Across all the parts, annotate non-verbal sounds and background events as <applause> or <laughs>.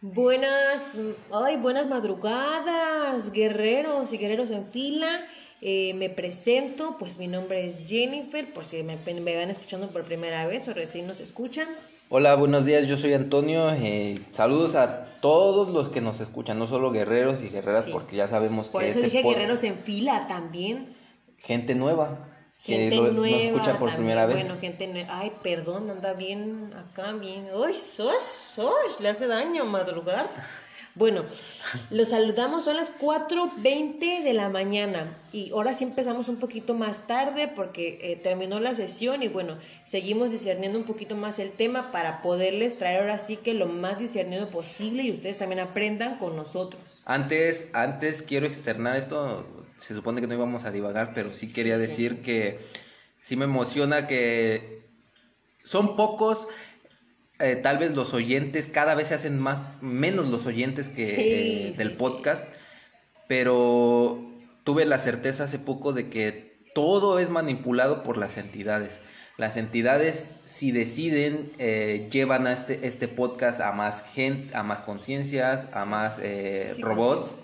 Buenas, ay, buenas madrugadas, guerreros y guerreros en fila. Eh, me presento, pues mi nombre es Jennifer, por si me, me, van escuchando por primera vez o recién nos escuchan. Hola, buenos días, yo soy Antonio. Eh, saludos a todos los que nos escuchan, no solo guerreros y guerreras, porque ya sabemos por que... Por eso este dije guerreros en fila también. Gente nueva. Gente nueva. Nos escucha por primera vez. Bueno, gente nueva. Ay, perdón, anda bien acá, bien. Sos, sos, le hace daño madrugar. Bueno, los saludamos, son las 4.20 de la mañana y ahora sí empezamos un poquito más tarde porque eh, terminó la sesión y bueno, seguimos discerniendo un poquito más el tema para poderles traer ahora sí que lo más discernido posible y ustedes también aprendan con nosotros. Antes, antes quiero externar esto, se supone que no íbamos a divagar, pero sí quería decir que sí me emociona que son pocos eh, tal vez los oyentes cada vez se hacen más menos los oyentes que eh, del podcast pero tuve la certeza hace poco de que todo es manipulado por las entidades. Las entidades si deciden eh, llevan a este este podcast a más gente a más conciencias a más robots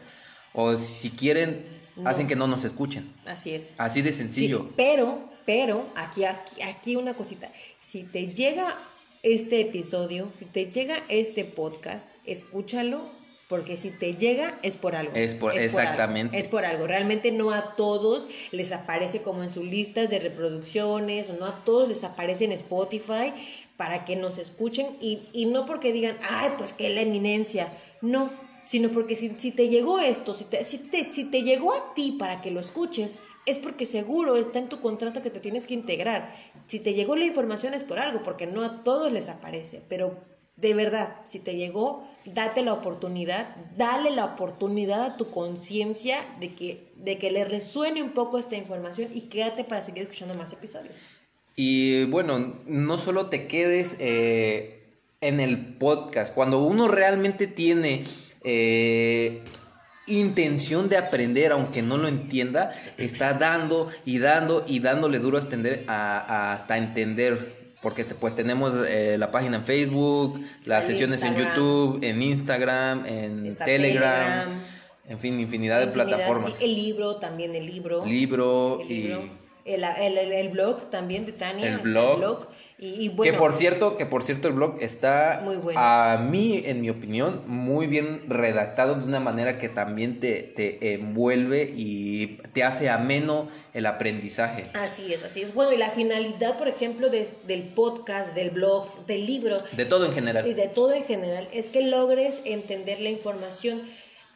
o si quieren hacen que no nos escuchen así es así de sencillo pero pero aquí aquí aquí una cosita si te llega este episodio, si te llega este podcast, escúchalo porque si te llega es por algo. Es por, exactamente. es por algo. Realmente no a todos les aparece como en sus listas de reproducciones, o no a todos les aparece en Spotify para que nos escuchen y, y no porque digan, ay, pues que la eminencia. No, sino porque si, si te llegó esto, si te, si, te, si te llegó a ti para que lo escuches, es porque seguro está en tu contrato que te tienes que integrar. Si te llegó la información es por algo, porque no a todos les aparece, pero de verdad, si te llegó, date la oportunidad, dale la oportunidad a tu conciencia de que, de que le resuene un poco esta información y quédate para seguir escuchando más episodios. Y bueno, no solo te quedes eh, en el podcast, cuando uno realmente tiene... Eh, intención de aprender, aunque no lo entienda, está dando y dando y dándole duro hasta entender. Porque pues tenemos eh, la página en Facebook, las sesiones en YouTube, en Instagram, en Telegram, en fin, infinidad, de plataformas. el libro, también el libro. Libro, y el, el, blog también de Tania. El blog. Y, que por cierto, que por cierto el blog está muy bueno. a mí, en mi opinión, muy bien redactado de una manera que también te, te envuelve y te hace ameno el aprendizaje. Así es, así es. Bueno, y la finalidad, por ejemplo, del podcast, del blog, del libro. De todo en general. Y de todo en general, es que logres entender la información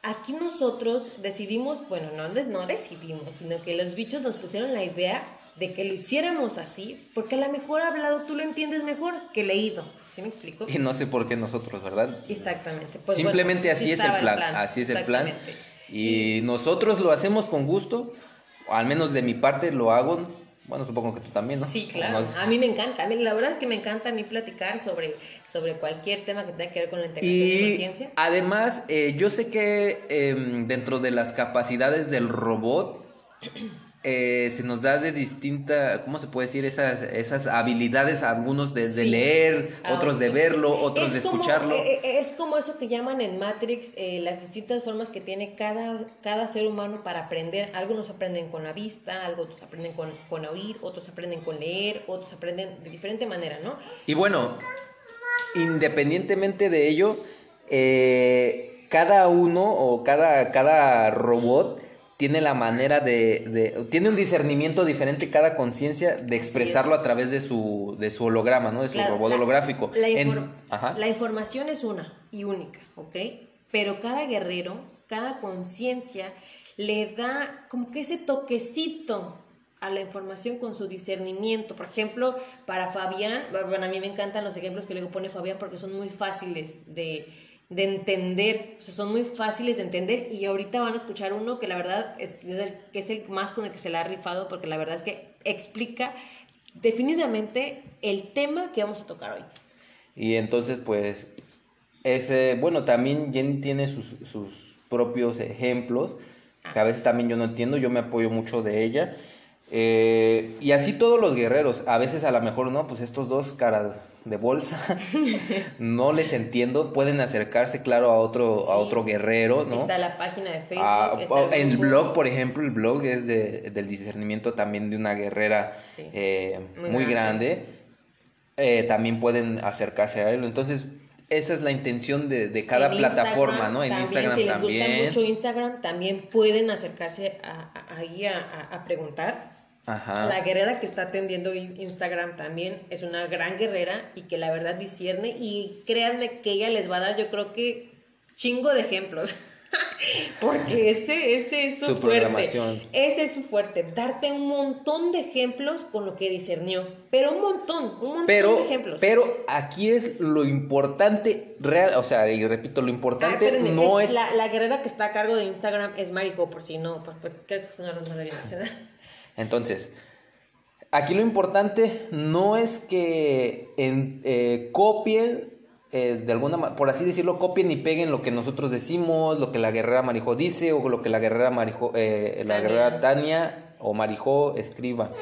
aquí nosotros decidimos, bueno, no, no decidimos, sino que los bichos nos pusieron la idea de que lo hiciéramos así, porque a lo mejor hablado tú lo entiendes mejor que leído. ¿Sí me explico? Y no sé por qué nosotros, ¿verdad? Exactamente. Pues Simplemente así, es el plan, así es el plan. Y nosotros lo hacemos con gusto, al menos de mi parte lo hago bueno, supongo que tú también, ¿no? Sí, claro. A mí me encanta. A mí, la verdad es que me encanta a mí platicar sobre, sobre cualquier tema que tenga que ver con la integración de conciencia. Además, eh, yo sé que em, dentro de las capacidades del robot eh, se nos da de distinta, ¿cómo se puede decir? Esas, esas habilidades, algunos de, leer, ah, otros de verlo, otros de escucharlo. Eh, eh, es como eso que llaman en Matrix las distintas formas que tiene cada, cada ser humano para aprender. Algunos aprenden con la vista, algunos aprenden con, con oír, otros aprenden con leer, otros aprenden de diferente manera, ¿no? Y bueno, independientemente de ello, cada uno o cada, cada robot tiene la manera de, tiene un discernimiento diferente cada conciencia de expresarlo a través de su, de su holograma, ¿no? De su robot holográfico. La, información es una y única, ¿ok? Pero cada guerrero, cada conciencia le da como que ese toquecito a la información con su discernimiento. Por ejemplo, para Fabián, bueno, a mí me encantan los ejemplos que luego pone Fabián porque son muy fáciles de de entender, o sea, son muy fáciles de entender y ahorita van a escuchar uno que la verdad es, el, que es el más con el que se le ha rifado porque la verdad es que explica definitivamente el tema que vamos a tocar hoy. Y entonces pues ese, bueno, también Jenny tiene sus, propios ejemplos, que a veces también yo no entiendo, yo me apoyo mucho de ella. Eh, y así todos los guerreros, a veces a lo mejor no, pues estos dos caras de bolsa, <laughs> no les entiendo, pueden acercarse, claro, a otro, a otro guerrero, ¿no? Está la página de Facebook. Ah, el blog, por ejemplo, el blog es de, del discernimiento también de una guerrera Sí. eh, Muy muy, grande. grande. Eh, también pueden acercarse a él. Entonces, esa es la intención de, de cada En plataforma, Instagram ¿no? En también, Instagram si les también. gusta mucho Instagram, también pueden acercarse a- a- ahí a, a- a preguntar. Ajá. La guerrera que está atendiendo in- Instagram también es una gran guerrera y que la verdad discierne y créanme que ella les va a dar yo creo que chingo de ejemplos. <laughs> Porque ese, ese es su, Su fuerte. programación. Ese es su fuerte. Darte un montón de ejemplos con lo que discernió. Pero un montón, un montón Pero, de ejemplos. pero aquí es lo importante real, o sea, y repito, lo Ah, importante espérenme, no es, La, la guerrera que está a cargo de Instagram es Marijo, por si no, por, por- creo que es una ronda de. <laughs> Entonces, aquí lo importante no es que en- eh, copien, eh, de alguna por así decirlo, copien y peguen lo que nosotros decimos, lo que la guerrera Marijo dice o lo que la guerrera Marijo, eh, la Tania. guerrera Tania o Marijo escriba.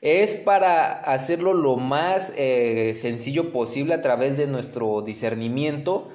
Es para hacerlo lo más eh, sencillo posible a través de nuestro discernimiento,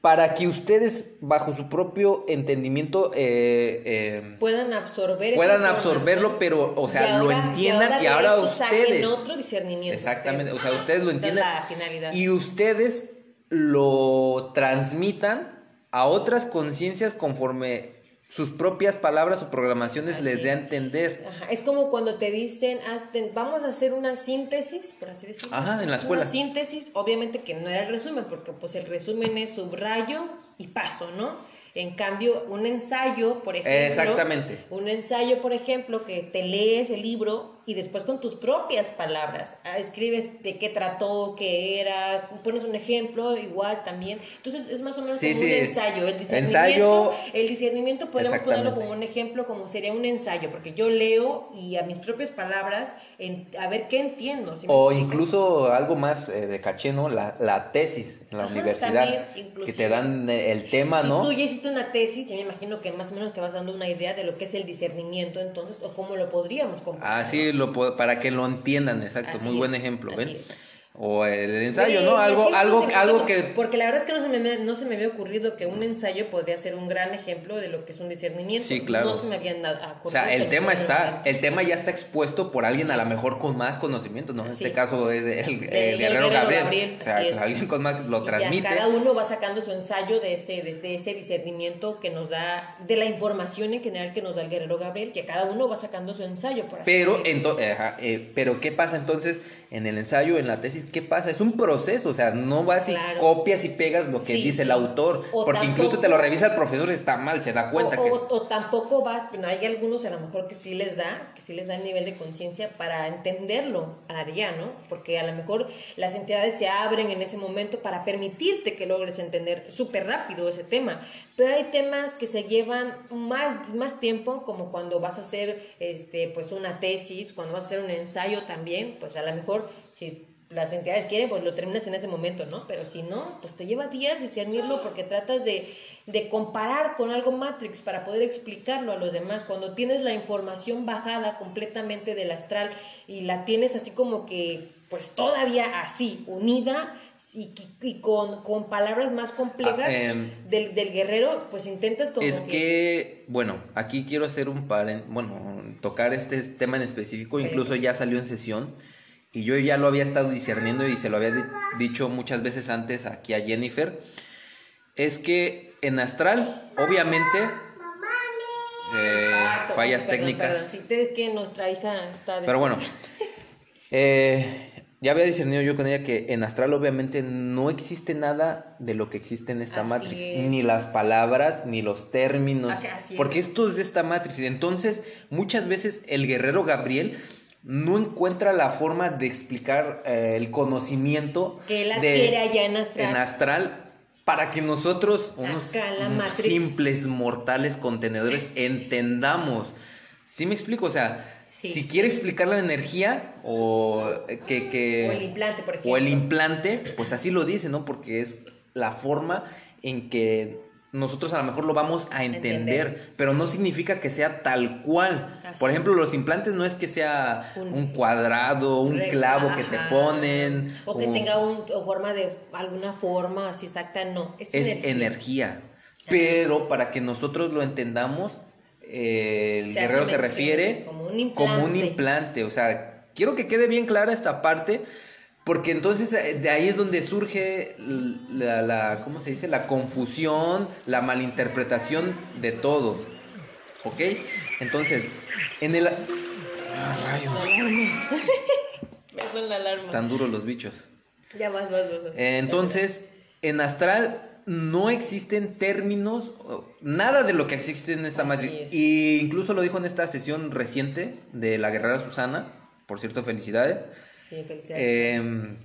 para que ustedes, bajo su propio entendimiento, eh, eh, Puedan absorber puedan absorberlo, pero, o sea, Y lo ahora- entiendan y ahora, eso saquen ustedes. otro discernimiento. Exactamente, o sea, ustedes lo es entiendan. Y ustedes lo transmitan a otras conciencias conforme sus propias palabras o programaciones Así les dé a entender. Ajá, Es como cuando te dicen, "Hazte- vamos a hacer una síntesis, por así decirlo. Ajá, en la escuela. Una síntesis, obviamente que no era el resumen, porque pues el resumen es subrayo y paso, ¿no? En cambio, un ensayo, por ejemplo. Exactamente. Un ensayo, por ejemplo, que te lees el libro y después con tus propias palabras ah, escribes de qué trató, qué era, pones un ejemplo igual también. Entonces es más o menos Sí, como sí. un ensayo. El discernimiento, Ensayo. el discernimiento podemos ponerlo como un ejemplo, como sería un ensayo, porque yo leo y a mis propias palabras, en- a ver qué entiendo. ¿sí me O incluso algo más eh, de caché, ¿no? La, la tesis en la Ajá, universidad. también, que te dan eh, el tema, si ¿no? tú ya hiciste una tesis, ya me imagino que más o menos te vas dando una idea de lo que es el discernimiento, entonces, o cómo lo podríamos comparar. Así lo para que lo entiendan, exacto, Así muy es, buen ejemplo, ¿ven? es. O el ensayo, Sí, ¿no? Algo, algo, algo que Porque la verdad es que no se, me, no se me había ocurrido que un ensayo podría ser un gran ejemplo de lo que es un discernimiento. Sí, claro. No se me había nada O sea, el tema está, el tema ya está expuesto por alguien a lo mejor con más conocimiento, ¿no? En Sí. este caso es el, guerrero guerrero Gabriel. Gabriel, o sea, es. alguien con más lo Y ya transmite. cada uno va sacando su ensayo de ese, desde ese discernimiento que nos da, de la información en general que nos da el guerrero Gabriel, que cada uno va sacando su ensayo. Por así Pero, decirlo. ento- ajá, eh, pero ¿qué pasa entonces en el ensayo, en la tesis? ¿Qué pasa? Es un proceso, o sea, no vas y copias y pegas lo que Sí, dice el autor, O porque tampoco- incluso te lo revisa el profesor y está mal, se da cuenta o, que... o- o tampoco vas, bueno, hay algunos a lo mejor que sí les da, que sí les da el nivel de conciencia para entenderlo a la día, ¿no? Porque a lo mejor las entidades se abren en ese momento para permitirte que logres entender súper rápido ese tema. Pero hay temas que se llevan más, más tiempo, como cuando vas a hacer este, pues una tesis, cuando vas a hacer un ensayo también, pues a lo mejor si las entidades quieren, pues lo terminas en ese momento, ¿no? Pero si no, pues te lleva días discernirlo porque tratas de, de comparar con algo Matrix para poder explicarlo a los demás. Cuando tienes la información bajada completamente del astral y la tienes así como que, pues todavía así, unida y, y con, con palabras más complejas Ah, em, del, del guerrero, pues intentas como Es que, bueno, aquí quiero hacer un paren, bueno, tocar este tema en específico, incluso ya salió en sesión y yo ya lo había estado discerniendo y se lo había di- dicho muchas veces antes aquí a Jennifer, es que en astral, obviamente, eh, Exacto, fallas perdón, técnicas, perdón. Sí, es que nuestra hija está... pero bueno, <laughs> eh, ya había discernido yo con ella que en astral obviamente no existe nada de lo que existe en esta Así matrix, es. ni las palabras, ni los términos, es. porque esto es de esta matrix. Y entonces muchas veces el guerrero Gabriel no encuentra la forma de explicar eh, el conocimiento Que él de- adquiere allá en astral. en astral para que nosotros, unos simples mortales contenedores, <laughs> entendamos. ¿Sí me explico? O sea, Sí. si quiere explicar la energía o eh, que, que- O el implante, por ejemplo. o el implante, pues así lo dice, ¿no? Porque es la forma en que nosotros a lo mejor lo vamos a entender, Entender. pero no significa que sea tal cual. Así Por es. ejemplo, los implantes no es que sea Un- un, cuadrado, un clavo que te ponen. O que tenga un, o forma de alguna forma así exacta, no. Es, es energía. energía. Pero para que nosotros lo entendamos, eh, el Se guerrero se refiere como un como un implante. O sea, quiero que quede bien clara esta parte, porque entonces eh, de ahí es donde surge la, la- ¿cómo se dice? La confusión, la malinterpretación de todo. ¿Ok? Entonces, en el... Ah, rayos. <laughs> Perdón la alarma. Están duros los bichos. Ya vas, vas, vas. vas. Eh, Entonces, en astral no existen términos, nada de lo que existe en esta magia. es. Y incluso lo dijo en esta sesión reciente de la guerrera Susana, por cierto, felicidades. Sí, eh,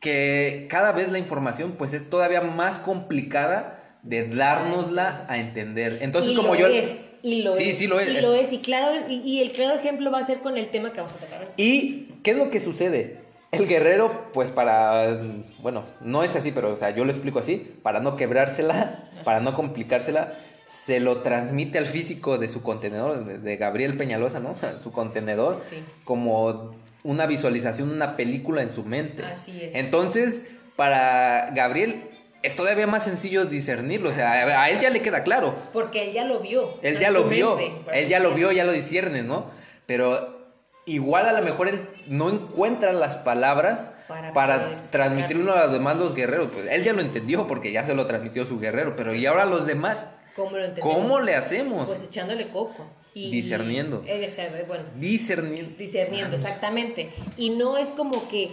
que cada vez la información pues es todavía más complicada de dárnosla a entender. Entonces, y como lo yo... es, y lo Sí, es. sí lo es. Y lo es, y claro, y, y el claro ejemplo va a ser con el tema que vamos a tocar. ¿Y qué es lo que sucede? El guerrero, pues para, bueno, no es así, pero o sea, yo lo explico así, para no quebrársela, para no complicársela, se lo transmite al físico de su contenedor, de, de Gabriel Peñalosa, ¿no? <laughs> Su contenedor, Sí. como una visualización, una película en su mente. Así es. Entonces, para Gabriel es todavía más sencillo discernirlo, o sea, a él ya le queda claro. Porque él ya lo vio. Él ya lo vio, mente, él ya lo vio, ya lo discierne, ¿no? Pero igual a lo mejor él no encuentra las palabras Para para, transmitirlo a los demás los guerreros. Pues él ya lo entendió porque ya se lo transmitió su guerrero, pero ¿y ahora los demás? ¿Cómo lo entendemos? ¿Cómo le hacemos? Pues echándole coco. Y, Discerniendo. eh, bueno, Discernir. discerniendo, exactamente. Y no es como que,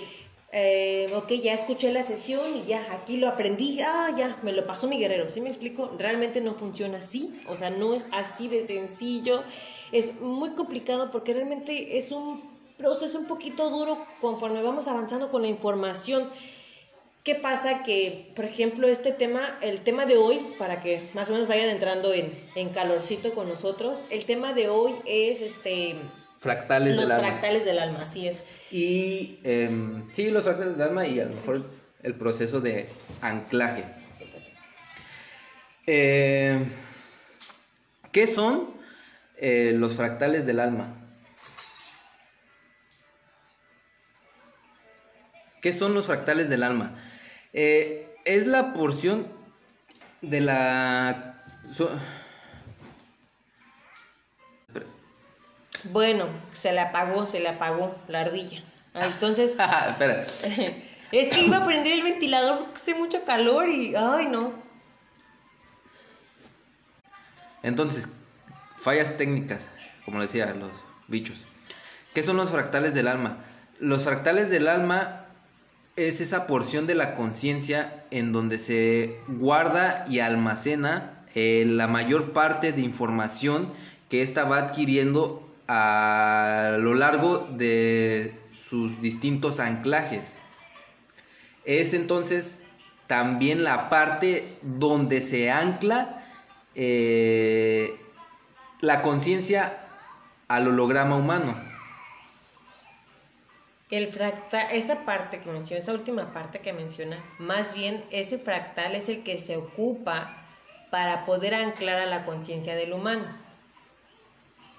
eh, ok, ya escuché la sesión y ya, aquí lo aprendí, ah, ya, me lo pasó mi guerrero. ¿Sí me explico? Realmente no funciona así, o sea, no es así de sencillo. Es muy complicado porque realmente es un proceso un poquito duro conforme vamos avanzando con la información. ¿Qué pasa? Que, por ejemplo, este tema, el tema de hoy, para que más o menos vayan entrando en, en calorcito con nosotros, el tema de hoy es este Fractales los del alma. fractales del alma, así es. Y em, sí, los fractales del alma y a lo mejor el proceso de anclaje. Eh, ¿Qué son eh, los fractales del alma? ¿Qué son los fractales del alma? Eh, es la porción de la... so- Bueno, se le apagó, se le apagó la ardilla. Ah, Entonces, <laughs> Espera. <laughs> es que iba a prender el ventilador porque hace mucho calor y, ay, no. Entonces, fallas técnicas, como decía, los bichos. ¿Qué son los fractales del alma? Los fractales del alma es esa porción de la conciencia en donde se guarda y almacena eh, la mayor parte de información que ésta va adquiriendo a lo largo de sus distintos anclajes. Es entonces también la parte donde se ancla eh, la conciencia al holograma humano. El fractal, esa parte que menciona, esa última parte que menciona, más bien ese fractal es el que se ocupa para poder anclar a la conciencia del humano.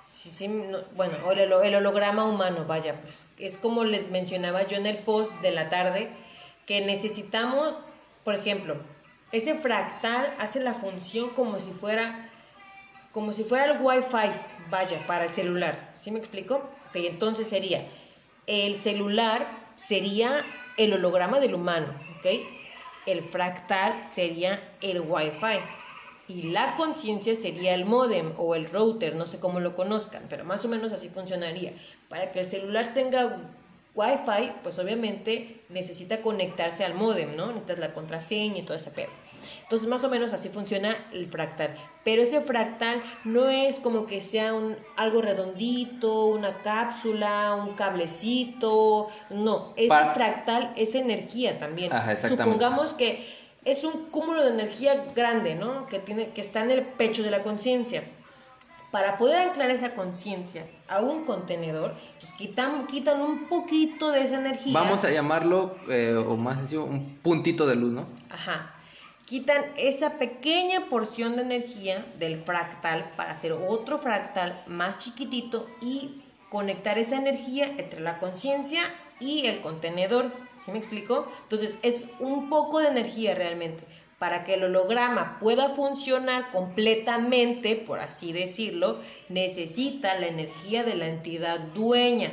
Sí, sí, no- bueno, el, el holograma humano, vaya, pues es como les mencionaba yo en el post de la tarde, que necesitamos, por ejemplo, ese fractal hace la función como si fuera, como si fuera el wifi, vaya, para el celular. ¿Sí me explico? Ok, entonces sería, el celular sería el holograma del humano, ¿ok? El fractal sería el wifi. Y la conciencia sería el modem o el router, no sé cómo lo conozcan, pero más o menos así funcionaría. Para que el celular tenga Wi-Fi, pues obviamente necesita conectarse al modem, ¿no? Necesitas la contraseña y todo ese pedo. Entonces, más o menos así funciona el fractal. Pero ese fractal no es como que sea un, algo redondito, una cápsula, un cablecito. No, ese Para- fractal es energía también. Ajá. Supongamos que es un cúmulo de energía grande, ¿no? Que, tiene, que está en el pecho de la conciencia. Para poder anclar esa conciencia a un contenedor, pues quitan, quitan un poquito de esa energía. Vamos a llamarlo, eh, o más sencillo, un puntito de luz, ¿no? Ajá. quitan esa pequeña porción de energía del fractal para hacer otro fractal más chiquitito y conectar esa energía entre la conciencia y el contenedor. ¿Sí me explico? Entonces es un poco de energía realmente. Para que el holograma pueda funcionar completamente, por así decirlo, necesita la energía de la entidad dueña,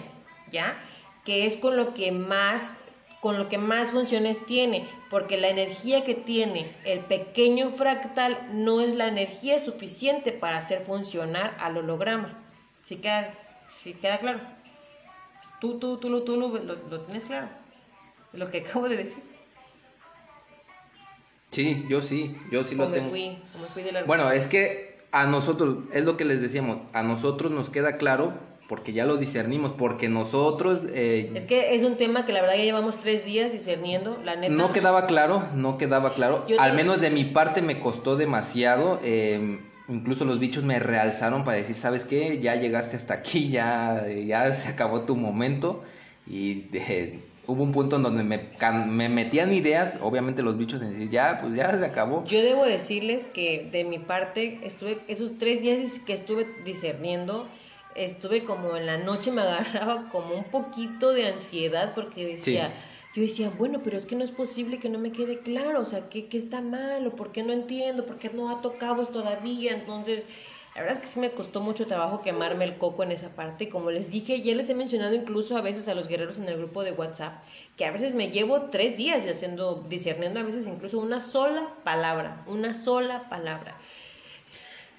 ¿ya? Que es con lo que más con lo que más funciones tiene, porque la energía que tiene el pequeño fractal no es la energía suficiente para hacer funcionar al holograma. ¿Sí queda, sí queda claro? Tú, tú, tú, lo, tú lo, lo, tienes claro. Lo que <laughs> acabo de decir. Sí, yo sí, yo sí lo tengo. Fui, fui de bueno, es que a nosotros, es lo que les decíamos, a nosotros nos queda claro porque ya lo discernimos, porque nosotros... Eh, es que es un tema que la verdad ya llevamos tres días discerniendo, la neta. No quedaba claro, no quedaba claro. Al menos de mi parte me costó demasiado. Eh, incluso los bichos me realzaron para decir, ¿sabes qué? Ya llegaste hasta aquí, ya, ya se acabó tu momento. Y <laughs> hubo un punto en donde me, me metían ideas, obviamente los bichos en decir, ya, pues ya se acabó. Yo debo decirles que de mi parte, estuve esos tres días que estuve discerniendo, estuve como en la noche me <laughs> agarraba como un poquito de ansiedad porque decía, yo decía, bueno, pero es que no es posible que no me quede claro, o sea, ¿qué, qué está mal? ¿O por qué no entiendo? ¿Por qué no ha tocado todavía? Entonces, la verdad es que sí me costó mucho trabajo quemarme el coco en esa parte. Y como les dije, ya les he mencionado incluso a veces a los guerreros en el grupo de WhatsApp, que a veces me llevo tres días haciendo, discerniendo a veces incluso una sola palabra, una sola palabra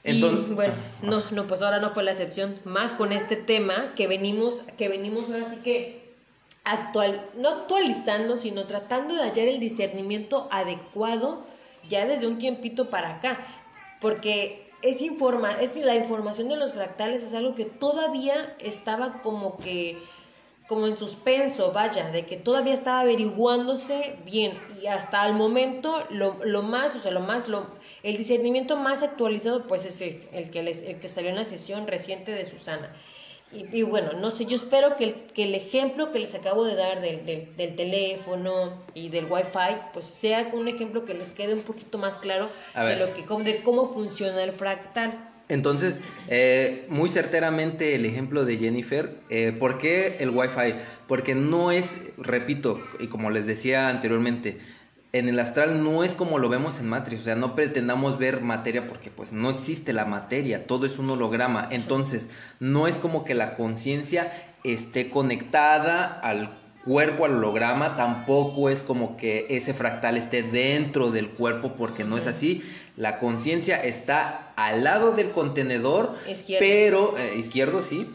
y bueno, no, no, pues ahora no fue la excepción, más con este tema que venimos, que venimos ahora sí que actual, no actualizando, sino tratando de hallar el discernimiento adecuado ya desde un tiempito para acá, porque es informa, es la información de los fractales es algo que todavía estaba como que como en suspenso, vaya, de que todavía estaba averiguándose bien y hasta el momento lo, lo más, o sea, lo más, lo, el discernimiento más actualizado pues es este, el que, les, el que salió en la sesión reciente de Susana. Y, bueno, no sé, yo espero que el, que el ejemplo que les acabo de dar del, del, teléfono y del wifi, pues sea un ejemplo que les quede un poquito más claro de, lo que, de cómo funciona el fractal. Entonces, eh, muy certeramente el ejemplo de Jennifer, eh, ¿por qué el Wi-Fi? Porque no es, repito, y como les decía anteriormente, en el astral no es como lo vemos en Matrix, o sea, no pretendamos ver materia porque pues no existe la materia, todo es un holograma, entonces no es como que la conciencia esté conectada al cuerpo, al holograma, tampoco es como que ese fractal esté dentro del cuerpo porque no es así, la conciencia está al lado del contenedor, pero eh, izquierdo sí,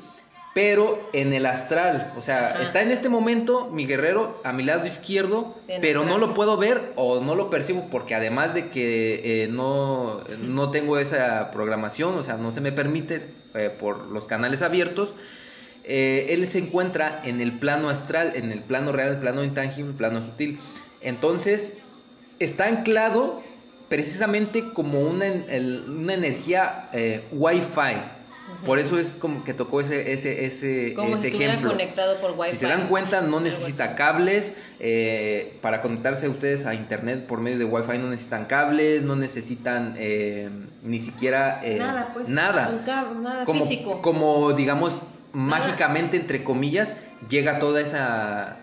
pero en el astral. O sea, está en este momento mi guerrero a mi lado izquierdo, pero no lo puedo ver o no lo percibo porque además de que eh, no, no tengo esa programación, o sea, no se me permite eh, por los canales abiertos, eh, él se encuentra en el plano astral, en el plano real, el plano intangible, el plano sutil. Entonces, está anclado precisamente como una, una energía Wi-Fi. Por eso es como que tocó ese, ese, ese, como ese ejemplo. conectado por Wi-Fi. Si se dan cuenta, no necesita cables. Eh, para conectarse ustedes a internet por medio de Wi-Fi no necesitan cables, no necesitan eh, ni siquiera eh, nada, pues, nada, nada como, físico. Como digamos mágicamente entre comillas llega toda esa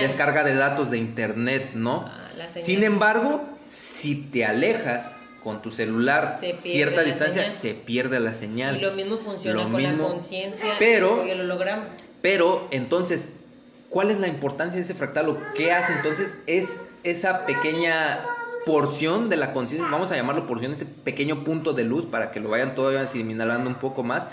descarga de datos de internet, ¿no? Ah, Sin embargo, si te alejas con tu celular cierta distancia, se pierde la señal. Y lo mismo funciona con la conciencia pero, y el holograma. Pero, entonces, ¿cuál es la importancia de ese fractal o qué hace entonces? Es esa pequeña porción de la conciencia, vamos a llamarlo porción, ese pequeño punto de luz para que lo vayan todavía asimilarando un poco más,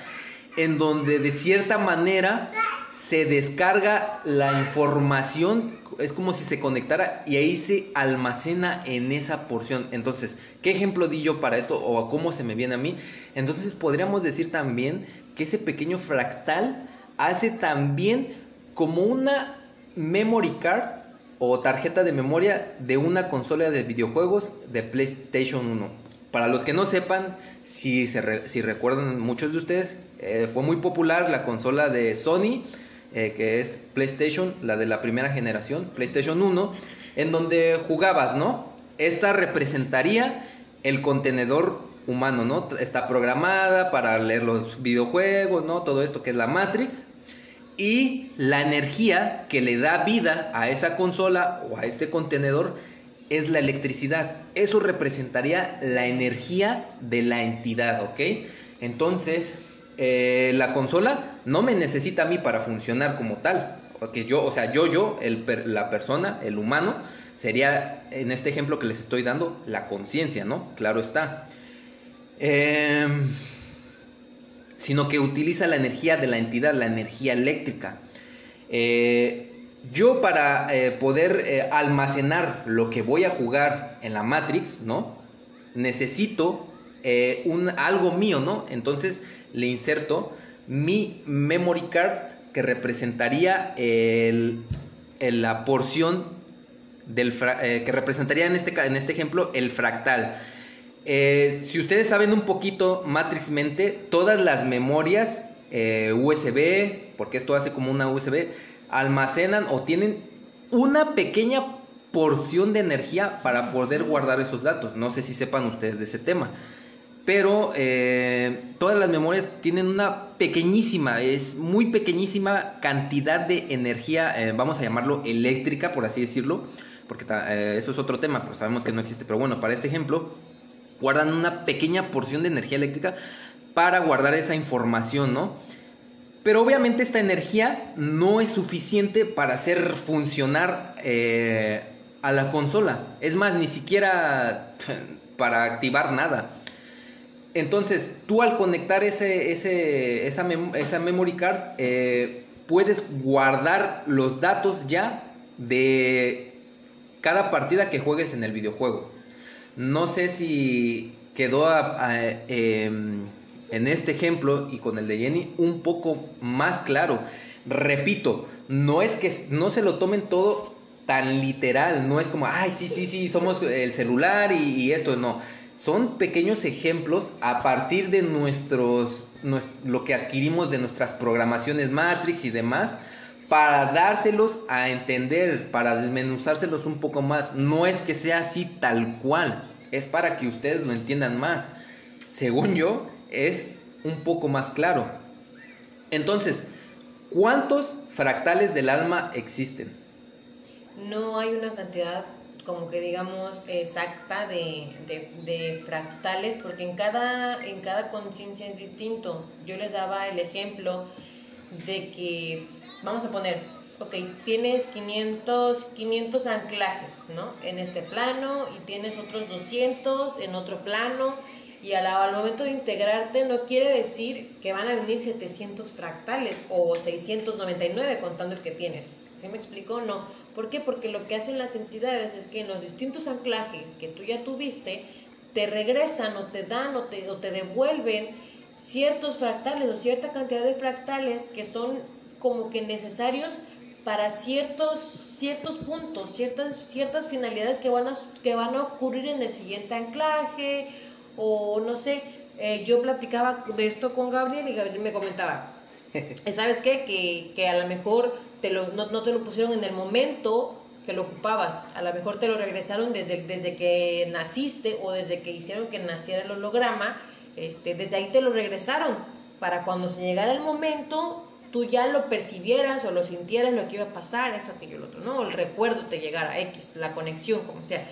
en donde de cierta manera se descarga la información, es como si se conectara y ahí se almacena en esa porción. Entonces, ¿qué ejemplo di yo para esto o cómo se me viene a mí? Entonces podríamos decir también que ese pequeño fractal hace también como una memory card o tarjeta de memoria de una consola de videojuegos de PlayStation 1. Para los que no sepan, si, se si recuerdan muchos de ustedes, eh, fue muy popular la consola de Sony eh, que es PlayStation, la de la primera generación, PlayStation 1, en donde jugabas, ¿no? esta representaría el contenedor humano, ¿no? Está programada para leer los videojuegos, ¿no? Todo esto que es la Matrix. Y la energía que le da vida a esa consola o a este contenedor es la electricidad. Eso representaría la energía de la entidad, ¿ok? Entonces, eh, la consola no me necesita a mí para funcionar como tal. Porque yo, o sea, yo, yo, el, la persona, el humano, sería, en este ejemplo que les estoy dando, la conciencia, ¿no? Claro está. Em, sino que utiliza la energía de la entidad, la energía eléctrica. Eh, yo para eh, poder almacenar lo que voy a jugar en la Matrix, ¿no? Necesito un, algo mío, ¿no? Entonces le inserto mi memory card que representaría la porción del que representaría en este, en este ejemplo el fractal. Eh, si ustedes saben un poquito Matrix Mente, todas las memorias eh, USB, porque esto hace como una USB, almacenan o tienen una pequeña porción de energía para poder guardar esos datos. No sé si sepan ustedes de ese tema. Pero eh, todas las memorias tienen una pequeñísima, es muy pequeñísima cantidad de energía, vamos a llamarlo eléctrica, por así decirlo, porque eso es otro tema, pero sabemos que no existe. Pero bueno, para este ejemplo, guardan una pequeña porción de energía eléctrica para guardar esa información, ¿no? Pero obviamente esta energía no es suficiente para hacer funcionar eh, a la consola. Es más, ni siquiera para activar nada. Entonces, tú al conectar ese, ese, esa, esa memory card, eh, puedes guardar los datos ya de cada partida que juegues en el videojuego. No sé si quedó em, en este ejemplo y con el de Jenny un poco más claro. Repito, no es que no se lo tomen todo tan literal, no es como, ay, sí, sí, sí, somos el celular y, esto, no. Son pequeños ejemplos a partir de nuestros, lo que adquirimos de nuestras programaciones Matrix y demás, para dárselos a entender, para desmenuzárselos un poco más. No es que sea así tal cual, es para que ustedes lo entiendan más. Según yo, es un poco más claro. Entonces, ¿cuántos fractales del alma existen? No hay una cantidad como que digamos exacta de, fractales porque en cada, en cada conciencia es distinto. Yo les daba el ejemplo de que vamos a poner, ok, tienes 500, 500 anclajes, ¿no? En este plano y tienes otros 200 en otro plano y al, al, momento de integrarte no quiere decir que van a venir 700 fractales o 699 contando el que tienes. ¿Sí me explico? No. ¿Por qué? Porque lo que hacen las entidades es que en los distintos anclajes que tú ya tuviste, te regresan o te dan o te, o te devuelven ciertos fractales o cierta cantidad de fractales que son como que necesarios para ciertos, ciertos puntos, ciertas, ciertas finalidades que van, a, que van a ocurrir en el siguiente anclaje o no sé, eh, yo platicaba de esto con Gabriel y Gabriel me comentaba, <laughs> ¿sabes qué? Que, que a lo mejor te lo, no, no, te lo pusieron en el momento que lo ocupabas, a lo mejor te lo regresaron desde, desde que naciste o desde que hicieron que naciera el holograma, este, desde ahí te lo regresaron para cuando se llegara el momento tú ya lo percibieras o lo sintieras lo que iba a pasar, esto, aquello, lo otro, ¿no? El recuerdo te llegara, X, la conexión, como sea.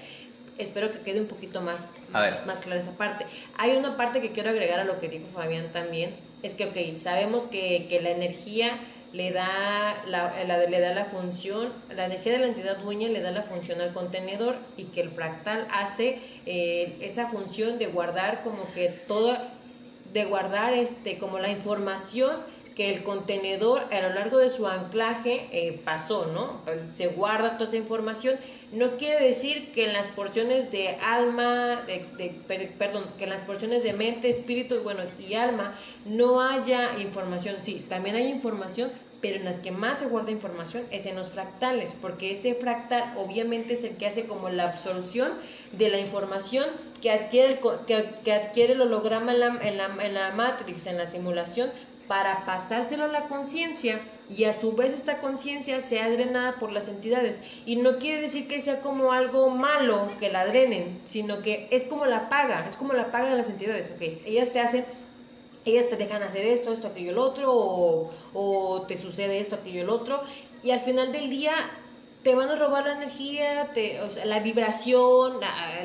Espero que quede un poquito más, más, clara esa parte. Hay una parte que quiero agregar a lo que dijo Fabián también, es que, ok, sabemos que, que la energía le da la, le da la función, la energía de la entidad dueña le da la función al contenedor y que el fractal hace eh, esa función de guardar como que todo, de guardar este, como la información que el contenedor a lo largo de su anclaje eh, pasó, ¿no? Se guarda toda esa información. No quiere decir que en las porciones de alma, de, perdón, que en las porciones de mente, espíritu, bueno, y alma no haya información. Sí, también hay información, pero en las que más se guarda información es en los fractales, porque ese fractal obviamente es el que hace como la absorción de la información que adquiere el, que, adquiere el holograma en la, en, la, en la matrix, en la simulación, para pasárselo a la conciencia y a su vez esta conciencia sea drenada por las entidades. Y no quiere decir que sea como algo malo que la drenen, sino que es como la paga, es como la paga de las entidades, ¿ok? Ellas te hacen ellas te dejan hacer esto, esto, aquello, el otro, o, o, te sucede esto, aquello, el otro, y al final del día te van a robar la energía, te, o sea, la vibración,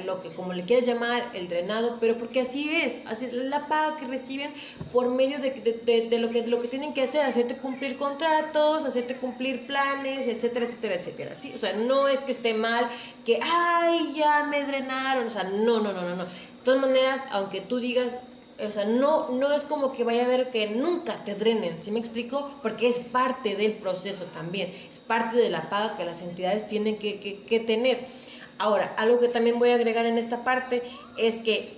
lo que como le quieras llamar, el drenado, pero porque así es, así es la paga que reciben por medio de, de, de, lo, que, de lo que tienen que hacer, hacerte cumplir contratos, hacerte cumplir planes, etcétera, etcétera, etcétera, ¿sí? O sea, no es que esté mal, que, ay, ya me drenaron, o sea, no, no, no, no, no. De todas maneras, aunque tú digas, o sea, no, no es como que vaya a ver que nunca te drenen, ¿sí me explico? Porque es parte del proceso también, es parte de la paga que las entidades tienen que, que, tener. Ahora, algo que también voy a agregar en esta parte es que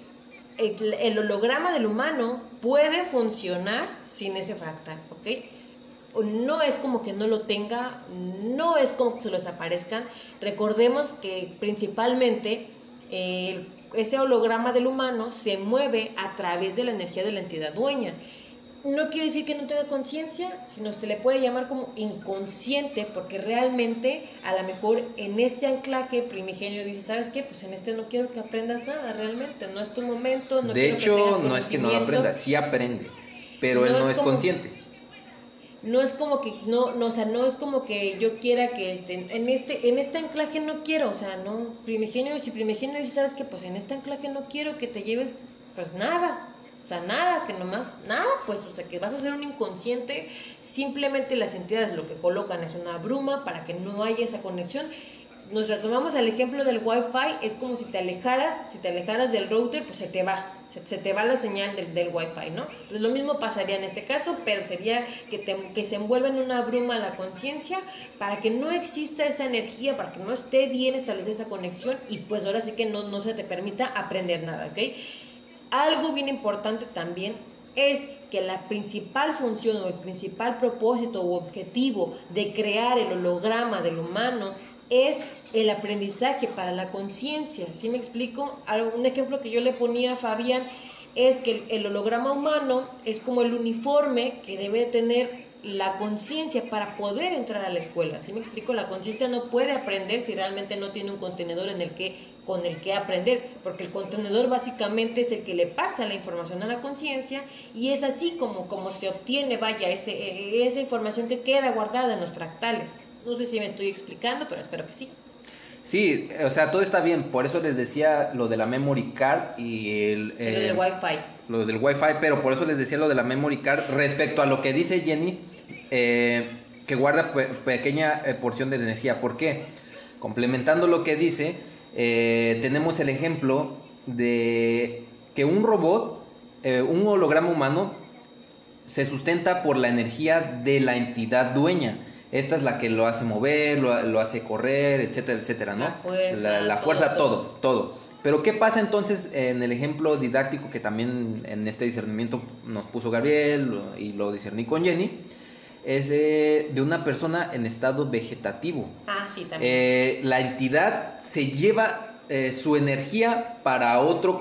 el, holograma del humano puede funcionar sin ese fractal, ¿ok? No es como que no lo tenga, no es como que se lo desaparezcan. Recordemos que principalmente el ese holograma del humano se mueve a través de la energía de la entidad dueña. No quiere decir que no tenga conciencia, sino se le puede llamar como inconsciente, porque realmente a lo mejor en este anclaje primigenio dice, ¿sabes qué? Pues en este no quiero que aprendas nada, realmente, no es tu momento. No de hecho, no es que no aprenda, sí aprende, pero él no es consciente no es como que no, no, o sea, no es como que yo quiera que estén en este en este anclaje no quiero, o sea, no primigenio si primigenio dice, "¿Sabes que Pues en este anclaje no quiero que te lleves pues nada." O sea, nada, que nomás, nada, pues, o sea, que vas a ser un inconsciente, simplemente las entidades lo que colocan es una bruma para que no haya esa conexión. Nos retomamos al ejemplo del Wi-Fi, es como si te alejaras, si te alejaras del router, pues se te va, se te va la señal del, del Wi-Fi, ¿no? Pues lo mismo pasaría en este caso, pero sería que, que se envuelva en una bruma la conciencia para que no exista esa energía, para que no esté bien establecida esa conexión y pues ahora sí que no, no se te permita aprender nada, ¿ok? Algo bien importante también es que la principal función o el principal propósito o objetivo de crear el holograma del humano es el aprendizaje para la conciencia. ¿Sí me explico? Un ejemplo que yo le ponía a Fabián es que el, holograma humano es como el uniforme que debe tener la conciencia para poder entrar a la escuela. ¿Sí me explico? La conciencia no puede aprender si realmente no tiene un contenedor en el que con el que aprender, porque el contenedor básicamente es el que le pasa la información a la conciencia y es así como, como se obtiene, vaya, ese, esa información que queda guardada en los fractales. No sé si me estoy explicando, pero espero que sí. Sí, o sea, todo está bien. Por eso les decía lo de la memory card y el... lo del eh, Wi-Fi. Lo del Wi-Fi, pero por eso les decía lo de la memory card respecto a lo que dice Jenny, eh, que guarda pequeña eh, porción de energía. ¿Por qué? Complementando lo que dice, tenemos el ejemplo de que un robot, un holograma humano, se sustenta por la energía de la entidad dueña. Esta es la que lo hace mover, lo, hace correr, etcétera, etcétera, ¿no? La fuerza, todo, todo, Pero ¿qué pasa entonces en el ejemplo didáctico que también en este discernimiento nos puso Gabriel y lo discerní con Jenny? Es eh, de una persona en estado vegetativo. Ah, sí, también. Eh, la entidad se lleva eh, su energía para otro,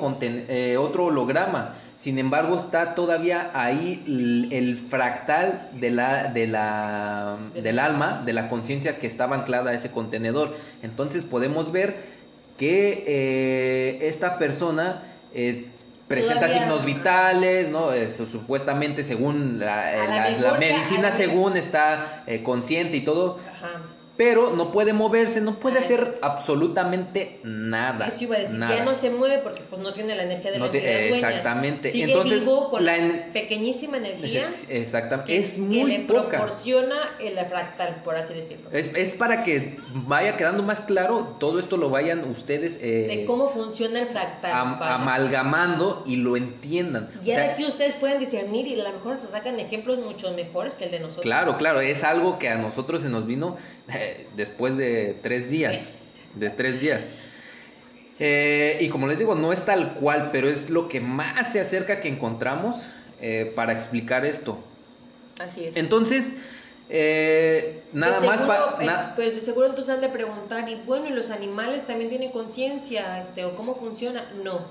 otro holograma sin embargo, está todavía ahí el, fractal de la, de la, del alma, de la conciencia que estaba anclada a ese contenedor. Entonces podemos ver que eh, esta persona eh, presenta signos vitales, ¿no? supuestamente según la, la, medicina, según está eh, consciente y todo. Ajá pero no puede moverse, no puede hacer absolutamente nada. Eso iba a decir, ya no se mueve porque pues no tiene la energía de la Exactamente. Sigue Entonces, vivo con la pequeñísima energía. Es, exactamente. es muy que le proporciona el fractal, por así decirlo. Es, es, para que vaya quedando más claro, todo esto lo vayan ustedes... Eh, de cómo funciona el fractal. amalgamando y lo entiendan. Ya de aquí ustedes pueden discernir y a lo mejor hasta sacan ejemplos mucho mejores que el de nosotros. Claro, claro, es algo que a nosotros se nos vino después de tres días. <laughs> De tres días. Eh, y como les digo, no es tal cual, pero es lo que más se acerca que encontramos eh, para explicar esto. Así es. Entonces, eh, nada más para. pero de seguro entonces han de preguntar, y bueno, ¿y los animales también tienen conciencia? Este, ¿O cómo funciona? No.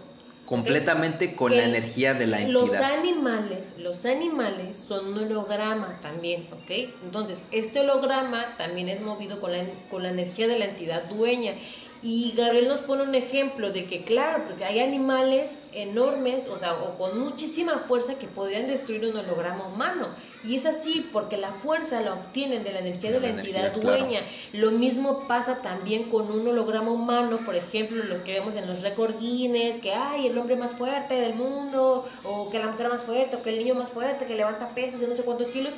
Completamente con la energía de la entidad. Los animales, los animales son un holograma también, ¿ok? Entonces, este holograma también es movido con la, con la energía de la entidad dueña. Y Gabriel nos pone un ejemplo de que, claro, porque hay animales enormes, o sea, o con muchísima fuerza que podrían destruir un holograma humano. Y es así, porque la fuerza la obtienen de la energía de, la, entidad dueña. Lo mismo pasa también con un holograma humano, por ejemplo, lo que vemos en los récord Guinness, que hay el hombre más fuerte del mundo, o que la mujer más fuerte, o que el niño más fuerte, que levanta pesas de no sé cuántos kilos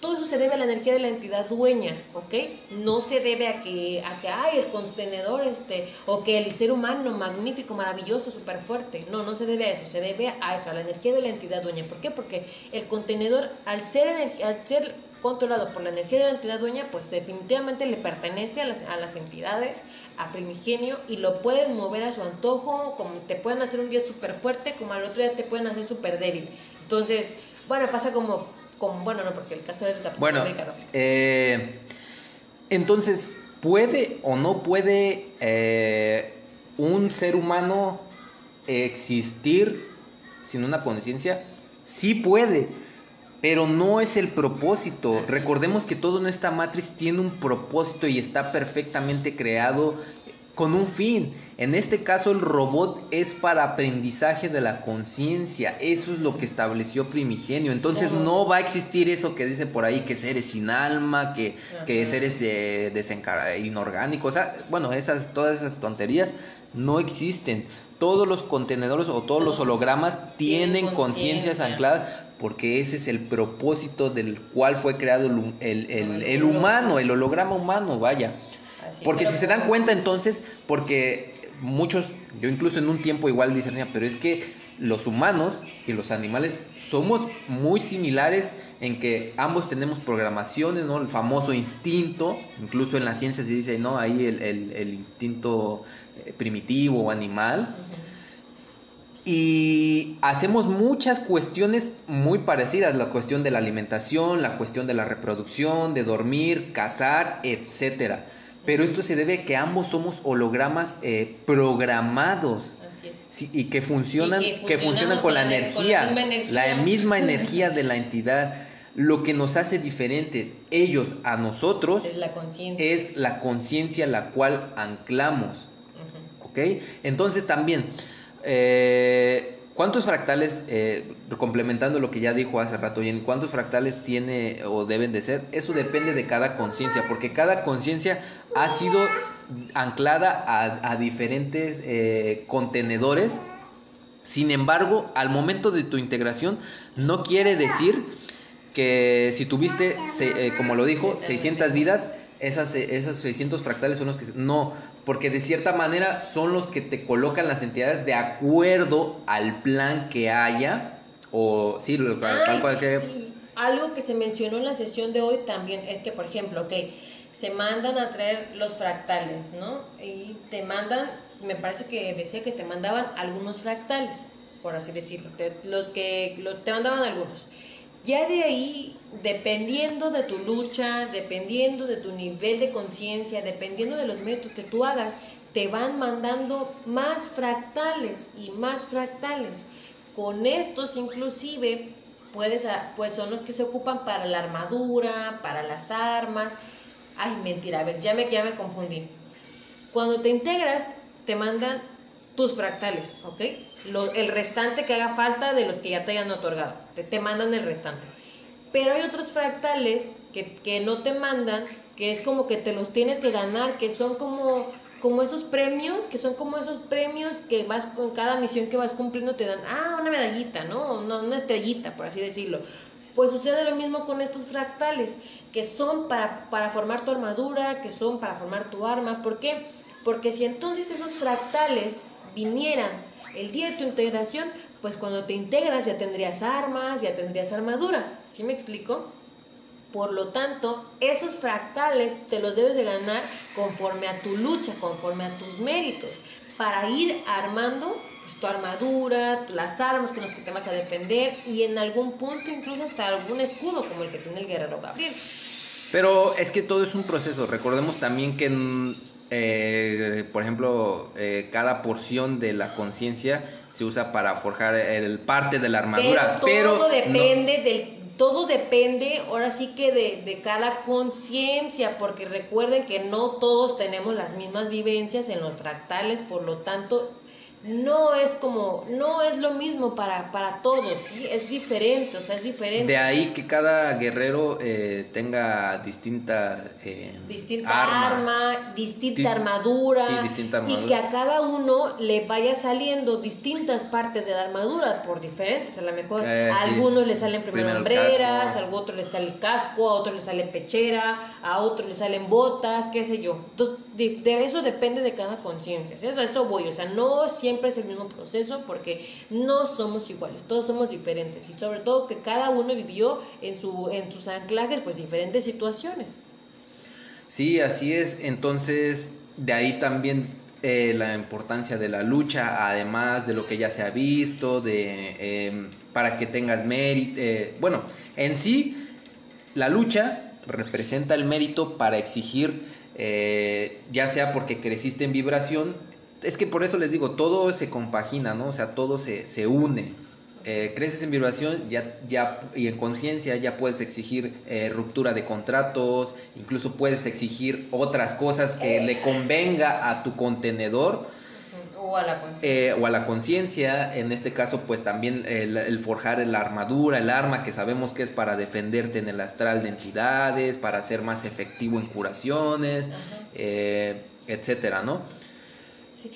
todo eso se debe a la energía de la entidad dueña, ¿ok? No se debe a que, a que hay el contenedor, este, o que el ser humano magnífico, maravilloso, súper fuerte. No, no se debe a eso, se debe a eso, a la energía de la entidad dueña. ¿Por qué? Porque el contenedor, al ser, al ser controlado por la energía de la entidad dueña, pues definitivamente le pertenece a las, a las entidades, a primigenio, y lo pueden mover a su antojo, como te pueden hacer un día súper fuerte, como al otro día te pueden hacer súper débil. Entonces, bueno, pasa como bueno, no, porque el caso del Capitán bueno, eh, entonces, ¿puede o no puede eh, un ser humano existir sin una conciencia? Sí puede, pero no es el propósito. Recordemos que todo en esta Matrix tiene un propósito y está perfectamente creado con un fin. En este caso el robot es para aprendizaje de la conciencia. Eso es lo que estableció Primigenio. Entonces no va a existir eso que dice por ahí que seres sin alma, que, que seres eh, inorgánicos. O sea, bueno, esas, todas esas tonterías no existen. Todos los contenedores o todos los hologramas tienen conciencias ancladas porque ese es el propósito del cual fue creado el, el, el humano, el holograma humano, vaya porque si se dan cuenta entonces, porque muchos, yo incluso en un tiempo igual dicen, pero es que los humanos y los animales somos muy similares en que ambos tenemos programaciones, ¿no? El famoso instinto, incluso en la ciencia se dice, ¿no? Ahí el, instinto eh, primitivo o animal. Y hacemos muchas cuestiones muy parecidas, la cuestión de la alimentación, la cuestión de la reproducción, de dormir, cazar, etcétera pero esto se debe a que ambos somos hologramas eh, programados. y que funcionan, que, funcionan con, la, energía, la, misma <laughs> energía de la entidad. Lo que nos hace diferentes ellos a nosotros es la conciencia, la la cual anclamos. ¿Ok? Entonces también, eh, ¿Cuántos fractales, eh, complementando lo que ya dijo hace rato, en cuántos fractales tiene o deben de ser? Eso depende de cada conciencia, porque cada conciencia ha sido anclada a, diferentes eh, contenedores. Sin embargo, al momento de tu integración, no quiere decir que si tuviste, eh, como lo dijo, 600 vidas, esas, esas 600 fractales son los que... No, porque de cierta manera son los que te colocan las entidades de acuerdo al plan que haya, o sí, tal cual que... Algo que se mencionó en la sesión de hoy también es que, por ejemplo, que se mandan a traer los fractales, ¿no? Y te mandan, me parece que decía que te mandaban algunos fractales, por así decirlo, los que los, te mandaban algunos. Ya de ahí, dependiendo de tu lucha, dependiendo de tu nivel de conciencia, dependiendo de los méritos que tú hagas, te van mandando más fractales y más fractales. Con estos inclusive puedes, pues son los que se ocupan para la armadura, para las armas. Ay, mentira, a ver, ya me, ya me confundí. Cuando te integras, te mandan tus fractales, ¿ok? el restante que haga falta de los que ya te hayan otorgado. Te, te mandan el restante. Pero hay otros fractales que, que, no te mandan, que es como que te los tienes que ganar, que son como, como esos premios, que son como esos premios que vas con cada misión que vas cumpliendo, te dan, ah, una medallita, ¿no? Una, una estrellita, por así decirlo. Pues sucede lo mismo con estos fractales, que son para, para formar tu armadura, que son para formar tu arma. ¿Por qué? Porque si entonces esos fractales vinieran el día de tu integración, pues cuando te integras ya tendrías armas, ya tendrías armadura. ¿Sí me explico? Por lo tanto, esos fractales te los debes de ganar conforme a tu lucha, conforme a tus méritos, para ir armando pues, tu armadura, las armas con las que te vas a defender y en algún punto incluso hasta algún escudo como el que tiene el guerrero Gabriel. Pero es que todo es un proceso. Recordemos también que, eh, por ejemplo, eh, cada porción de la conciencia se usa para forjar el parte de la armadura. Pero todo depende del todo depende ahora sí que de, de cada conciencia, porque recuerden que no todos tenemos las mismas vivencias en los fractales, por lo tanto no es como, no es lo mismo para, para todos, ¿sí? Es diferente, o sea, es diferente. De ahí que cada guerrero eh, tenga distinta... Eh, distinta arma, distinta, armadura, Y que a cada uno le vaya saliendo distintas partes de la armadura, por diferentes, a lo mejor eh, a algunos le salen primero, hombreras, a otros le sale el casco, a otros le sale pechera, a otros le salen botas, qué sé yo. Entonces, de, eso depende de cada conciencia, Eso, eso voy, o sea, no siempre siempre es el mismo proceso porque no somos iguales, todos somos diferentes y sobre todo que cada uno vivió en, su, en sus anclajes pues diferentes situaciones. Sí, así es. Entonces, de ahí también eh, la importancia de la lucha, además de lo que ya se ha visto, de em, para que tengas mérito. Eh, bueno, en sí, la lucha representa el mérito para exigir, eh, ya sea porque creciste en vibración es que por eso les digo, todo se compagina, ¿no? O sea, todo se, se une. Eh, creces en vibración ya, ya, y en conciencia ya puedes exigir eh, ruptura de contratos, incluso puedes exigir otras cosas que le convenga a tu contenedor. O a la conciencia. Eh, o a la conciencia, en este caso pues también el, forjar la armadura, el arma que sabemos que es para defenderte en el astral de entidades, para ser más efectivo en curaciones, etcétera, ¿no?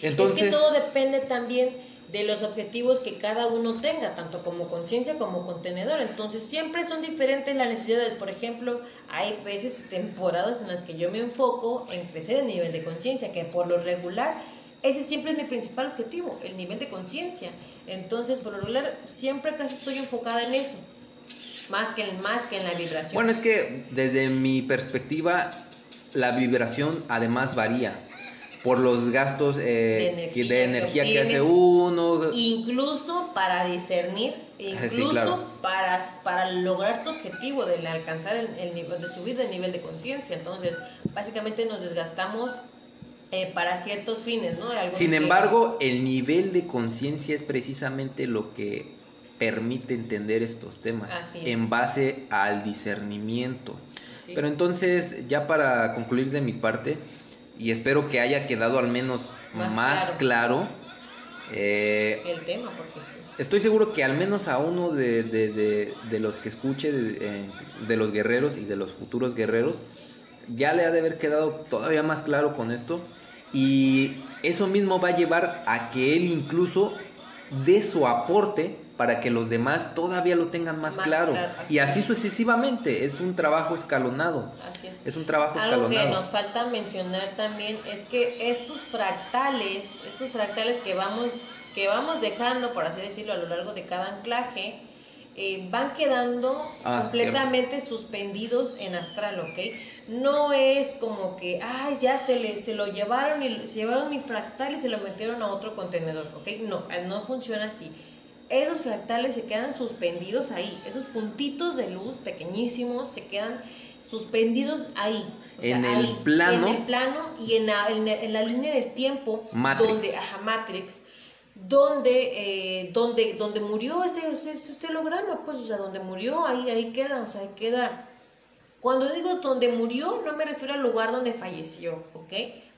Entonces, es que todo depende también de los objetivos que cada uno tenga, tanto como conciencia como contenedor. Entonces siempre son diferentes las necesidades. Por ejemplo, hay veces temporadas en las que yo me enfoco en crecer el nivel de conciencia, que por lo regular ese siempre es mi principal objetivo, el nivel de conciencia. Entonces, por lo regular, siempre casi estoy enfocada en eso, más que, más que en la vibración. Bueno, es que desde mi perspectiva, la vibración además varía por los gastos eh, de energía, que, hace uno. Incluso para discernir, incluso para, para lograr tu objetivo de alcanzar el, nivel, de subir de nivel de conciencia. Entonces, básicamente nos desgastamos eh, para ciertos fines, ¿no? Sin embargo, el nivel de conciencia es precisamente lo que permite entender estos temas en base al discernimiento. Pero entonces, ya para concluir de mi parte, y espero que haya quedado al menos más, claro. Eh, el tema, porque sí. Estoy seguro que al menos a uno de, de, de, los que escuche eh, de, los guerreros y de los futuros guerreros, ya le ha de haber quedado todavía más claro con esto. Y eso mismo va a llevar a que él incluso dé su aporte para que los demás todavía lo tengan más, claro. y así sucesivamente, es un trabajo escalonado. Así es. es un trabajo Algo que nos falta mencionar también es que estos fractales, estos fractales que vamos, que vamos dejando, por así decirlo, a lo largo de cada anclaje, eh, van quedando ah, completamente suspendidos en astral, ¿ok? No es como que, ay, ya se, le, se lo llevaron y se llevaron mi fractal y se lo metieron a otro contenedor, ¿ok? No, no funciona así esos fractales se quedan suspendidos ahí, esos puntitos de luz pequeñísimos se quedan suspendidos ahí. en el plano. En el plano y en la, en la línea del tiempo. Matrix. Donde, ajá, Matrix. Donde, eh, donde, donde murió ese, ese, holograma, pues, o sea, donde murió, ahí, ahí queda, o sea, ahí queda. Cuando digo donde murió, no me refiero al lugar donde falleció, ¿ok?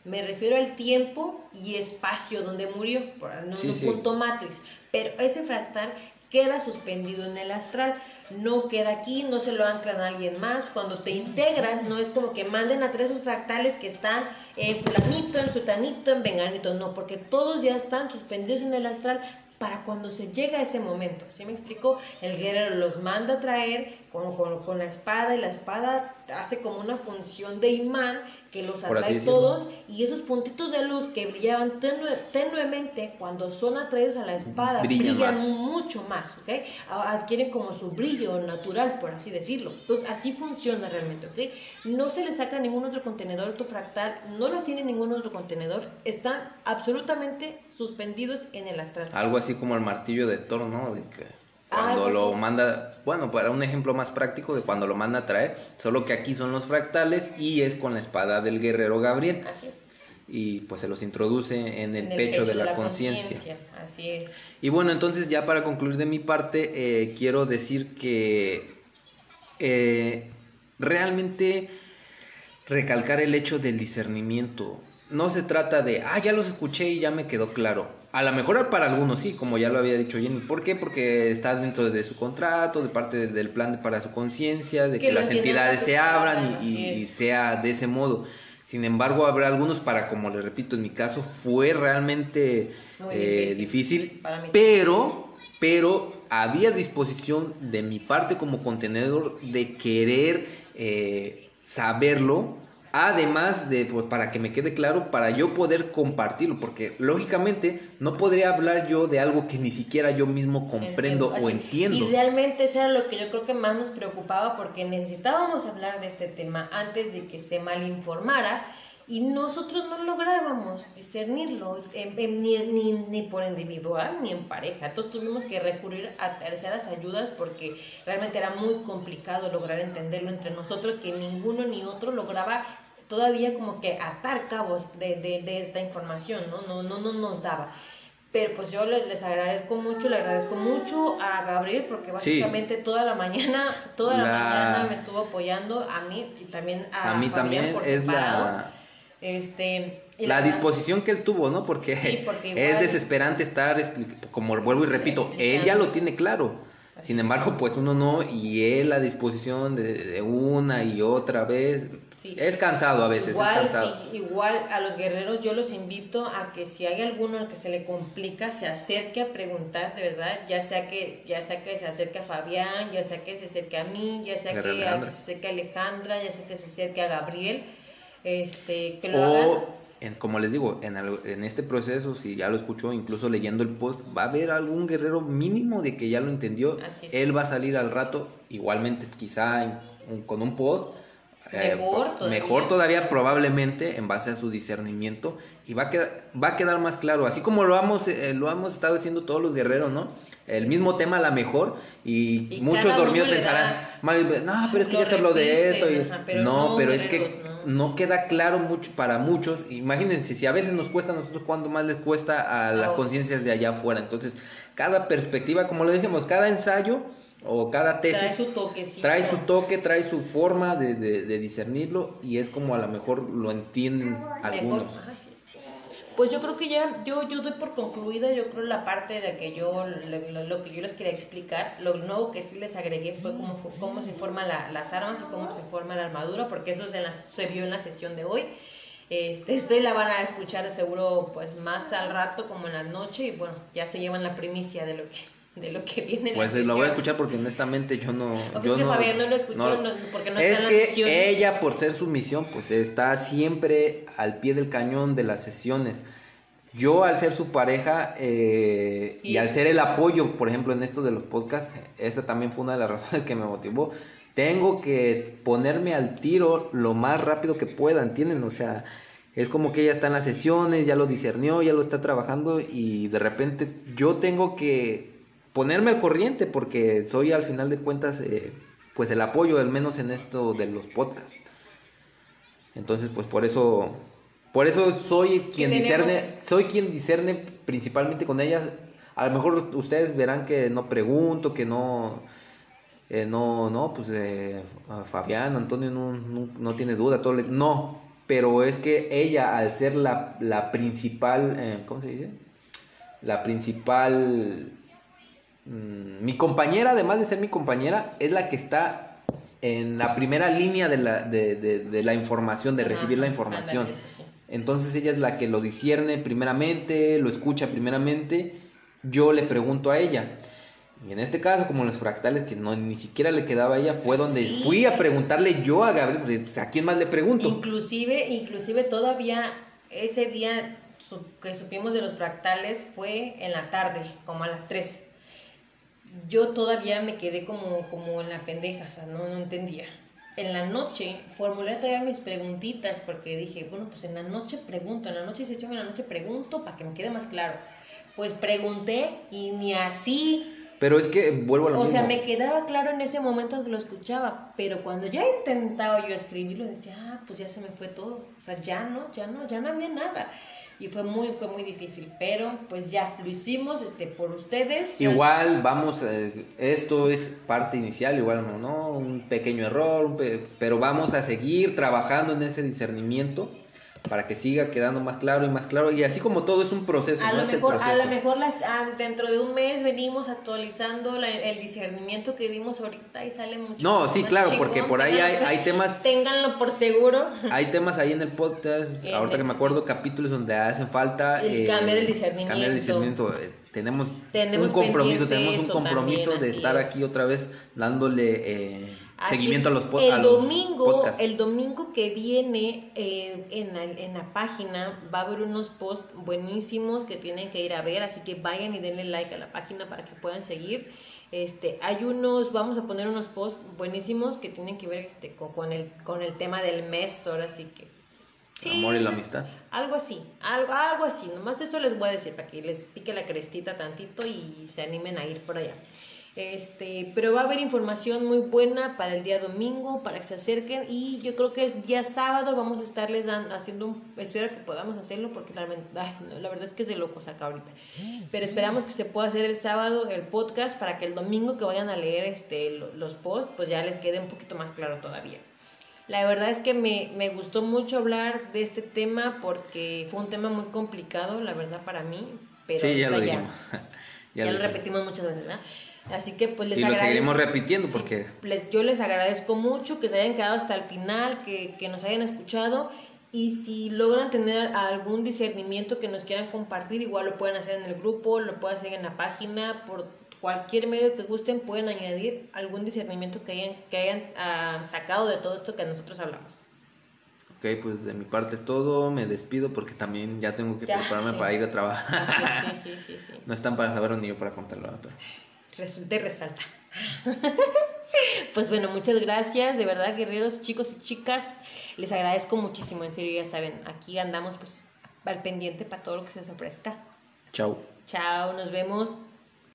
Me refiero al tiempo y espacio donde murió, por un punto matrix. Pero ese fractal queda suspendido en el astral, no queda aquí, no se lo anclan a alguien más. Cuando te integras, no es como que manden a tres fractales que están en fulanito, en sutanito, en venganito, no, porque todos ya están suspendidos en el astral para cuando se llega a ese momento. ¿Sí me explico? El guerrero los manda a traer con, con, la espada y la espada hace como una función de imán que los atrae todos y esos puntitos de luz que brillaban tenuemente cuando son atraídos a la espada brillan mucho más, ¿ok? Adquieren como su brillo natural, por así decirlo. Entonces así funciona realmente, ¿ok? No se le saca ningún otro contenedor autofractal, no lo tiene ningún otro contenedor, están absolutamente suspendidos en el astral. Algo así como el martillo de Thor, ¿no? Cuando lo manda, bueno, para un ejemplo más práctico de cuando lo manda a traer, solo que aquí son los fractales y es con la espada del guerrero Gabriel. Así es. y pues se los introduce en el, pecho, de la, conciencia. Así es. Y bueno, entonces ya para concluir de mi parte, eh, quiero decir que eh, realmente recalcar el hecho del discernimiento. No se trata de, ah, ya los escuché y ya me quedó claro. A lo mejor para algunos sí, como ya lo había dicho Jenny. ¿Por qué? Porque está dentro de su contrato, de parte del plan para su conciencia, de que, las entidades se abran y, sea de ese modo. Sin embargo, habrá algunos para, como les repito, en mi caso fue realmente eh, difícil, pero, pero había disposición de mi parte como contenedor de querer eh, saberlo Además de, pues, para que me quede claro, para yo poder compartirlo, porque lógicamente no podría hablar yo de algo que ni siquiera yo mismo comprendo o entiendo. Y realmente eso era lo que yo creo que más nos preocupaba, porque necesitábamos hablar de este tema antes de que se malinformara y nosotros no lográbamos discernirlo ni, ni, ni, por individual ni en pareja. Entonces tuvimos que recurrir a terceras ayudas porque realmente era muy complicado lograr entenderlo entre nosotros, que ninguno ni otro lograba todavía como que atar cabos de, de, de esta información, ¿no? No, no, no nos daba. Pero pues yo les, les, agradezco mucho, le agradezco mucho a Gabriel porque básicamente toda la mañana, <laughs> toda la, mañana me estuvo apoyando a mí y también a, a mí también es la este, la, disposición que él tuvo, ¿no? Porque, <laughs> es desesperante estar, como vuelvo y repito, él ya lo tiene claro. Sin embargo, pues uno no, y él la disposición de, una y otra vez. Es cansado a veces. Igual, cansado. igual a los guerreros yo los invito a que si hay alguno al que se le complica, se acerque a preguntar, de verdad, ya sea que, ya sea que se acerque a Fabián, ya sea que se acerque a mí, ya sea que, se acerque a Alejandra, ya sea que se acerque a Gabriel este, que lo o, En, como les digo, en, en este proceso, si ya lo escuchó, incluso leyendo el post, va a haber algún guerrero mínimo de que ya lo entendió. Él va a salir al rato, igualmente quizá con un post. Eh, mejor, todavía. mejor todavía probablemente en base a su discernimiento y va a quedar, va a quedar más claro así como lo hemos eh, lo hemos estado haciendo todos los guerreros no el mismo tema a la mejor y, muchos dormidos pensarán no pero es que ya se habló de esto no, pero es que no queda claro mucho para muchos. Imagínense, si a veces nos cuesta a nosotros, ¿cuánto más les cuesta a las conciencias de allá afuera? Entonces, cada perspectiva, como lo decimos, cada ensayo o cada tesis trae su, toque, trae su toque, trae su forma de, de, discernirlo y es como a lo mejor lo entienden algunos. Pues yo creo que ya, yo, yo doy por concluida, yo creo la parte de que yo, lo, que yo les quería explicar, lo nuevo que sí les agregué fue cómo, cómo se forman las armas y cómo se forma la armadura, porque eso se, se vio en la sesión de hoy. Este, ustedes la van a escuchar de seguro pues más al rato como en la noche y bueno, ya se llevan la primicia de lo que de lo que viene Pues lo voy a escuchar porque honestamente yo no. yo no, Fabián no lo escuchó porque no es está en las que ella, por ser su misión, pues está siempre al pie del cañón de las sesiones. Yo, al ser su pareja eh, y, al ser el apoyo, por ejemplo, en esto de los podcasts, esa también fue una de las <laughs> razones que me motivó. Tengo que ponerme al tiro lo más rápido que pueda, ¿entienden? O sea, es como que ella está en las sesiones, ya lo discernió, ya lo está trabajando y de repente yo tengo que ponerme al corriente porque soy al final de cuentas eh, pues el apoyo al menos en esto de los podcasts. Entonces pues por eso por eso soy quien discerne soy quien discerne principalmente con ella a lo mejor ustedes verán que no pregunto que no eh, no no pues eh, Fabián Antonio no, no, tiene duda todo no. Pero es que ella al ser la, la principal cómo se dice la principal Mm, mi compañera, además de ser mi compañera, es la que está en la primera línea de la, de, de, la información, de recibir la información. Entonces ella es la que lo discierne primeramente, lo escucha primeramente, yo le pregunto a ella. Y en este caso, como los fractales, que no ni siquiera le quedaba a ella, fue donde fui a preguntarle yo a Gabriel, pues, ¿a quién más le pregunto? Inclusive, inclusive todavía ese día que supimos de los fractales fue en la tarde, como a las 3 yo todavía me quedé como, como en la pendeja, o sea, no, no entendía. En la noche formulé todavía mis preguntitas porque dije, bueno, pues en la noche pregunto, en la noche sesión, en la noche pregunto para que me quede más claro. Pues pregunté y ni así. Pero es que vuelvo a lo o mismo. sea, me quedaba claro en ese momento que lo escuchaba, pero cuando ya intentaba yo escribirlo, decía, ah, pues ya se me fue todo. O sea, ya no, ya no, ya no había nada. Y fue muy, fue muy difícil, pero pues ya lo hicimos este, por ustedes. Igual vamos, eh, esto es parte inicial, igual no, ¿no? Un pequeño error, pero vamos a seguir trabajando en ese discernimiento para que siga quedando más claro y más claro. Y así como todo es un proceso, A ¿no? lo, mejor, a lo mejor las, ah, dentro de un mes venimos actualizando la- el discernimiento que dimos ahorita y sale mucho. No, sí, claro, chingón. porque por ahí hay, temas Ténganlo por seguro. <laughs> Hay temas ahí en el podcast, En ahorita el- que me acuerdo, capítulos donde hacen falta El cambiar el discernimiento. cambiar el discernimiento. Eh, Tenemos, Tenemos un compromiso, tenemos un compromiso también, de estar es. aquí otra vez dándole eh, Así seguimiento es. a los, po- el a los domingo, podcasts. el domingo que viene eh, en, la, en la página va a haber unos posts buenísimos que tienen que ir a ver, así que vayan y denle like a la página para que puedan seguir. Este, hay unos, vamos a poner unos posts buenísimos que tienen que ver este, con, con el, con el tema del mes, ahora sí que. Sí, Amor y la amistad. Algo así, algo, algo así. Nomás esto les voy a decir para que les pique la crestita tantito y se animen a ir por allá. Este, pero va a haber información muy buena para el día domingo, para que se acerquen y yo creo que el día sábado vamos a estarles dando, haciendo un, espero que podamos hacerlo porque la, ay, no, la verdad es que es de locos acá ahorita. Pero esperamos que se pueda hacer el sábado el podcast para que el domingo que vayan a leer este, lo- los posts, pues ya les quede un poquito más claro todavía. La verdad es que me, me gustó mucho hablar de este tema porque fue un tema muy complicado, la verdad, para mí. Pero sí, ya lo ahorita dijimos. <laughs> Ya, lo repetimos muchas veces, ¿verdad? Así que pues les Y lo agradezco. seguiremos repitiendo porque Les, yo les agradezco mucho que se hayan quedado hasta el final, que, que nos hayan escuchado. Y si logran tener algún discernimiento que nos quieran compartir, igual lo pueden hacer en el grupo, lo pueden hacer en la página, por cualquier medio que gusten, pueden añadir algún discernimiento que hayan, que hayan ah, sacado de todo esto que nosotros hablamos. Ok, pues de mi parte es todo. Me despido porque también ya tengo que Ya, prepararme sí. para ir a trabajar. Así, sí, sí, sí, sí. <laughs> No están para saberlo ni yo para contarlo. Pero Resulta y resalta. <laughs> pues bueno, muchas gracias, de verdad, guerreros, chicos y chicas. Les agradezco muchísimo, en serio, ya saben, aquí andamos pues al pendiente para todo lo que se les ofrezca. Chao. Chao, nos vemos.